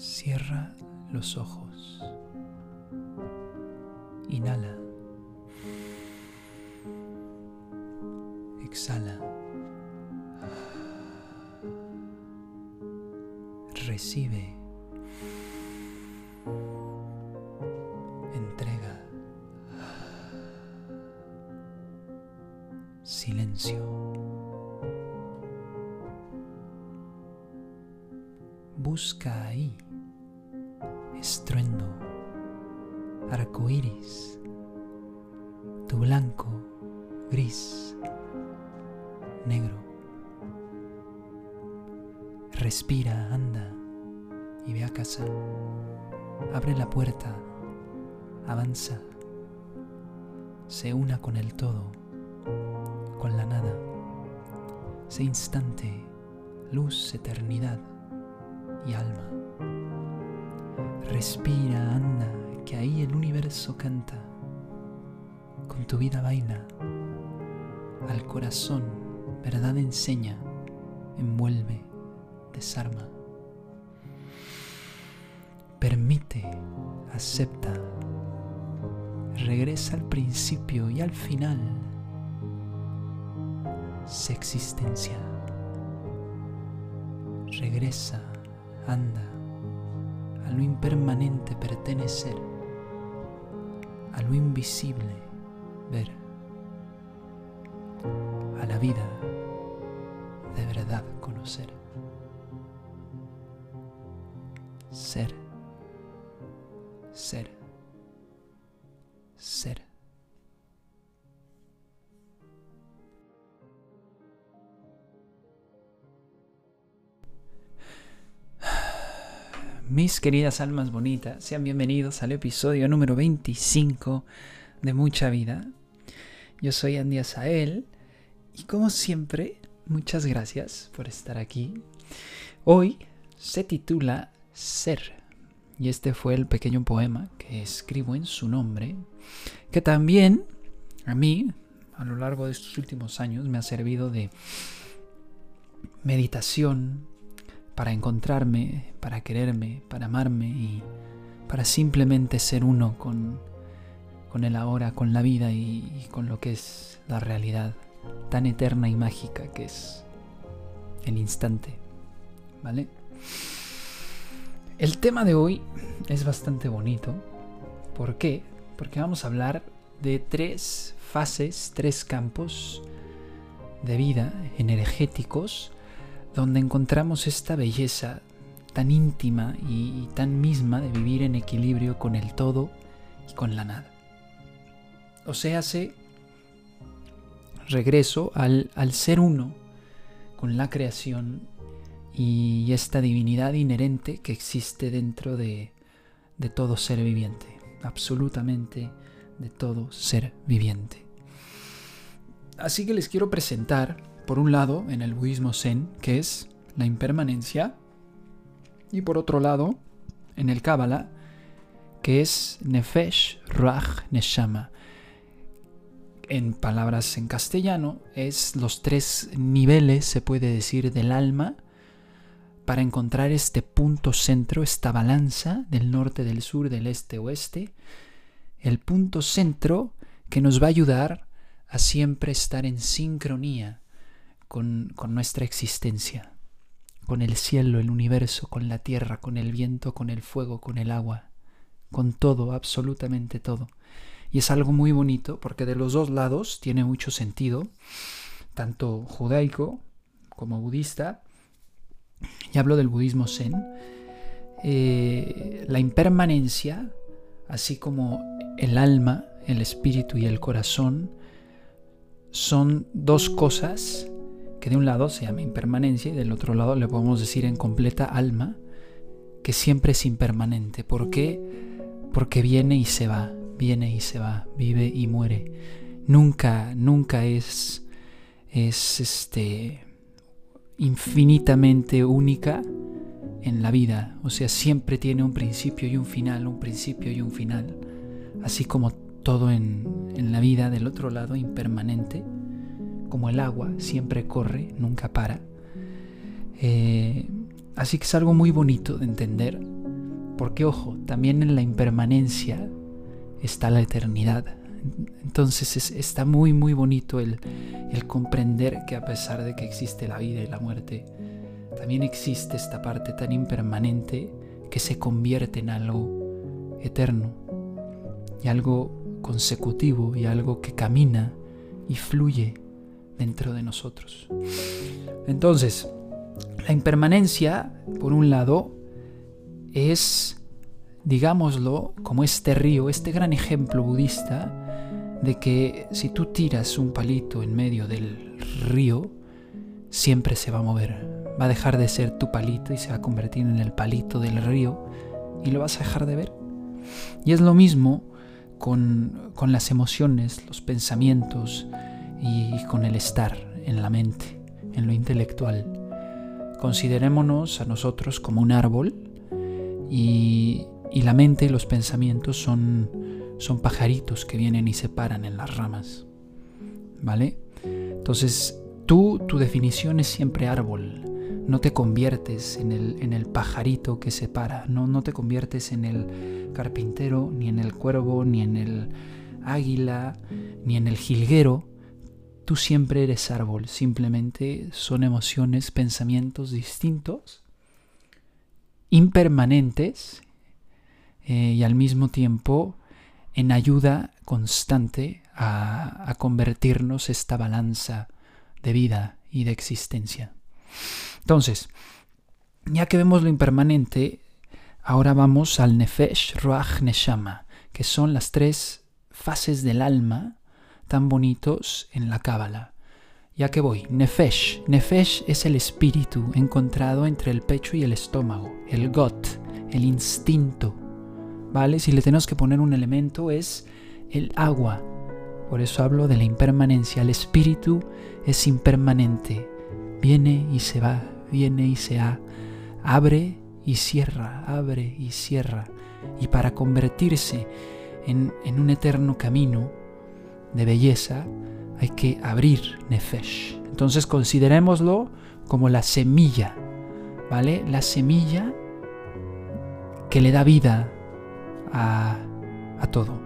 Cierra los ojos. Inhala. Exhala. Recibe. Entrega. Silencio. Busca ahí estruendo, arco iris, tu blanco, gris, negro. Respira, anda y ve a casa. Abre la puerta, avanza, se una con el todo, con la nada. Sé instante, luz, eternidad y alma. Respira, anda, que ahí el universo canta. Con tu vida baila. Al corazón, verdad enseña, envuelve, desarma. Permite, acepta. Regresa al principio y al final. Sé existencia. Regresa, anda a lo impermanente pertenecer, a lo invisible ver, a la vida de verdad conocer, ser, ser. Mis queridas almas bonitas, sean bienvenidos al episodio número 25 de Mucha Vida. Yo soy Andy Asael y como siempre, muchas gracias por estar aquí. Hoy se titula Ser y este fue el pequeño poema que escribo en su nombre, que también a mí, a lo largo de estos últimos años, me ha servido de meditación, para encontrarme, para quererme, para amarme y para simplemente ser uno con, con el ahora, con la vida y, y con lo que es la realidad tan eterna y mágica que es el instante. ¿Vale? El tema de hoy es bastante bonito. ¿Por qué? Porque vamos a hablar de tres fases, tres campos de vida energéticos donde encontramos esta belleza tan íntima y, tan misma de vivir en equilibrio con el todo y con la nada. O sea, se regreso al, ser uno con la creación y esta divinidad inherente que existe dentro de, de todo ser viviente, absolutamente de todo ser viviente. Así que les quiero presentar por un lado, en el budismo zen, que es la impermanencia, y por otro lado, en el Kabbalah, que es Nefesh, Ruach, Neshama. En palabras en castellano, es los tres niveles, se puede decir, del alma para encontrar este punto centro, esta balanza del norte, del sur, del este, oeste. El punto centro que nos va a ayudar a siempre estar en sincronía con, nuestra existencia, con el cielo, el universo, con la tierra, con el viento, con el fuego, con el agua, con todo, absolutamente todo. Y es algo muy bonito porque de los dos lados tiene mucho sentido, tanto judaico como budista, y hablo del budismo zen, eh, la impermanencia, así como el alma, el espíritu y el corazón, son dos cosas que de un lado se llama impermanencia y del otro lado le podemos decir en completa alma, que siempre es impermanente. ¿Por qué? Porque viene y se va, viene y se va, vive y muere. Nunca, nunca es, es este, infinitamente única en la vida. O sea, siempre tiene un principio y un final, un principio y un final. Así como todo en, en la vida del otro lado, impermanente como el agua, siempre corre, nunca para. Eh, así que es algo muy bonito de entender Porque ojo, también en la impermanencia está la eternidad. Entonces está muy muy bonito el, el comprender que a pesar de que existe la vida y la muerte, también existe esta parte tan impermanente que se convierte en algo eterno y algo consecutivo y algo que camina y fluye dentro de nosotros. Entonces, la impermanencia, por un lado, es, digámoslo, como este río, este gran ejemplo budista de que si tú tiras un palito en medio del río, siempre se va a mover. Va a dejar de ser tu palito y se va a convertir en el palito del río y lo vas a dejar de ver. Y es lo mismo con, con las emociones, los pensamientos y con el estar en la mente, en lo intelectual. Considerémonos a nosotros como un árbol y, y la mente y los pensamientos son, son pajaritos que vienen y se paran en las ramas. ¿Vale? Entonces, tú, tu definición es siempre árbol. No te conviertes en el, en el pajarito que se para. No, no te conviertes en el carpintero, ni en el cuervo, ni en el águila, ni en el jilguero. Tú siempre eres árbol. Simplemente son emociones, pensamientos distintos, impermanentes eh, y al mismo tiempo en ayuda constante a, a convertirnos esta balanza de vida y de existencia. Entonces, ya que vemos lo impermanente, ahora vamos al Nefesh, Ruach, Neshama, que son las tres fases del alma tan bonitos en la Cábala. Ya que voy, Nefesh. Nefesh es el espíritu encontrado entre el pecho y el estómago, el got, el instinto. ¿Vale? Si le tenemos que poner un elemento es el agua. Por eso hablo de la impermanencia. El espíritu es impermanente. Viene y se va, viene y se va. Abre y cierra, abre y cierra. Y para convertirse en, en un eterno camino de belleza, hay que abrir Nefesh. Entonces considerémoslo como la semilla, ¿vale? La semilla que le da vida a, a todo.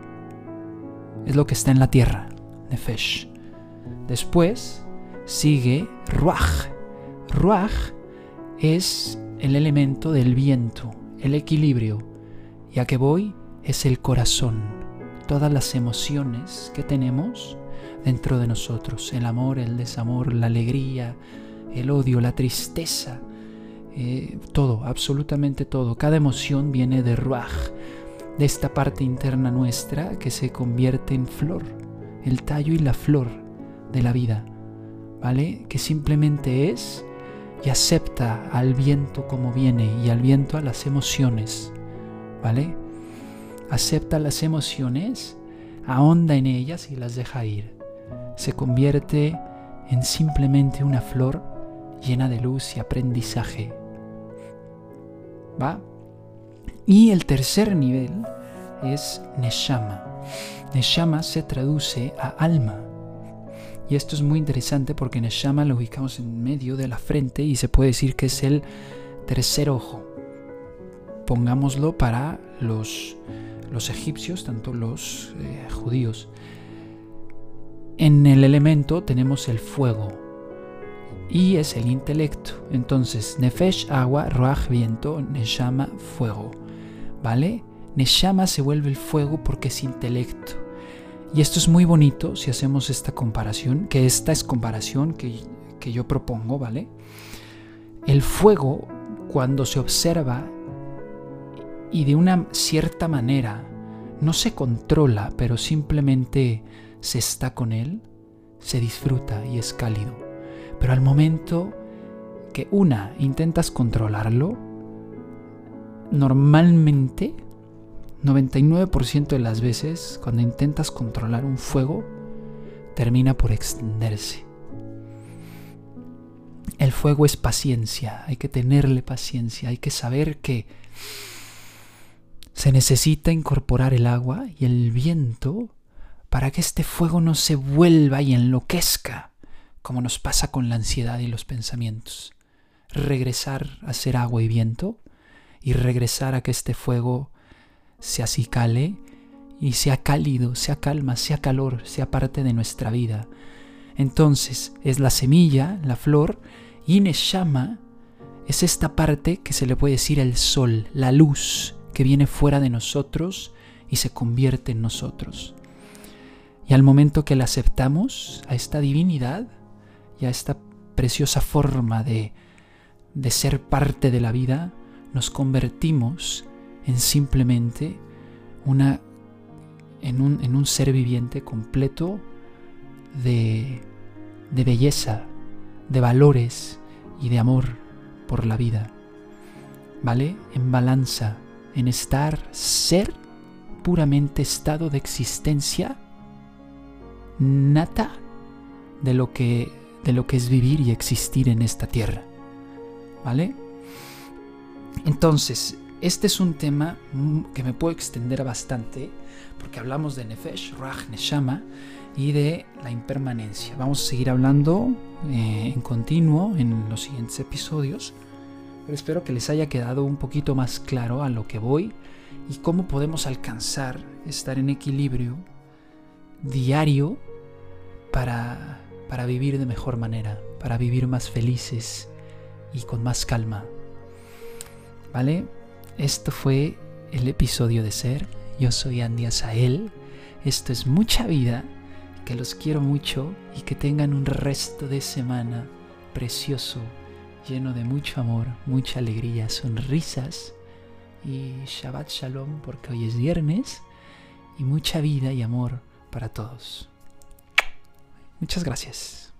Es lo que está en la tierra, Nefesh. Después sigue Ruach. Ruach es el elemento del viento, el equilibrio. Ya que voy es el corazón, todas las emociones que tenemos dentro de nosotros, el amor, el desamor, la alegría, el odio, la tristeza, eh, todo, absolutamente todo. Cada emoción viene de Ruach, de esta parte interna nuestra que se convierte en flor, el tallo y la flor de la vida, ¿vale? Que simplemente es y acepta al viento como viene y al viento a las emociones, ¿vale? Acepta las emociones, ahonda en ellas y las deja ir. Se convierte en simplemente una flor llena de luz y aprendizaje. ¿Va? Y el tercer nivel es Neshama. Neshama se traduce a alma. Y esto es muy interesante porque Neshama lo ubicamos en medio de la frente y se puede decir que es el tercer ojo. Pongámoslo para los, los egipcios, tanto los eh, judíos. En el elemento tenemos el fuego y es el intelecto. Entonces, Nefesh, agua, Ruach, viento, Neshama, fuego. ¿vale? Neshama se vuelve el fuego porque es intelecto. Y esto es muy bonito si hacemos esta comparación, que esta es comparación que, que yo propongo, ¿vale? El fuego, cuando se observa y de una cierta manera no se controla, pero simplemente se está con él, se disfruta y es cálido. Pero al momento que una intentas controlarlo, normalmente, 99% de las veces, cuando intentas controlar un fuego, termina por extenderse. El fuego es paciencia, hay que tenerle paciencia, hay que saber que se necesita incorporar el agua y el viento para que este fuego no se vuelva y enloquezca, como nos pasa con la ansiedad y los pensamientos. Regresar a ser agua y viento y regresar a que este fuego se acicale y sea cálido, sea calma, sea calor, sea parte de nuestra vida. Entonces es la semilla, la flor, y Neshama es esta parte que se le puede decir el sol, la luz que viene fuera de nosotros y se convierte en nosotros. Y al momento que la aceptamos a esta divinidad y a esta preciosa forma de, de ser parte de la vida, nos convertimos en simplemente una en un, en un ser viviente completo de, de belleza, de valores y de amor por la vida. ¿Vale? En balanza, en estar, ser puramente estado de existencia nata de lo que de lo que es vivir y existir en esta tierra. ¿Vale? Entonces, este es un tema que me puedo extender bastante porque hablamos de Nefesh, Raj, Neshama y de la impermanencia. Vamos a seguir hablando eh, en continuo en los siguientes episodios, pero espero que les haya quedado un poquito más claro a lo que voy y cómo podemos alcanzar estar en equilibrio diario para, para vivir de mejor manera, para vivir más felices y con más calma. ¿Vale? Esto fue el episodio de Ser. Yo soy Andy Asael. Esto es mucha vida. Que los quiero mucho y que tengan un resto de semana precioso, lleno de mucho amor, mucha alegría, sonrisas y Shabbat Shalom porque hoy es viernes y mucha vida y amor para todos. Muchas gracias.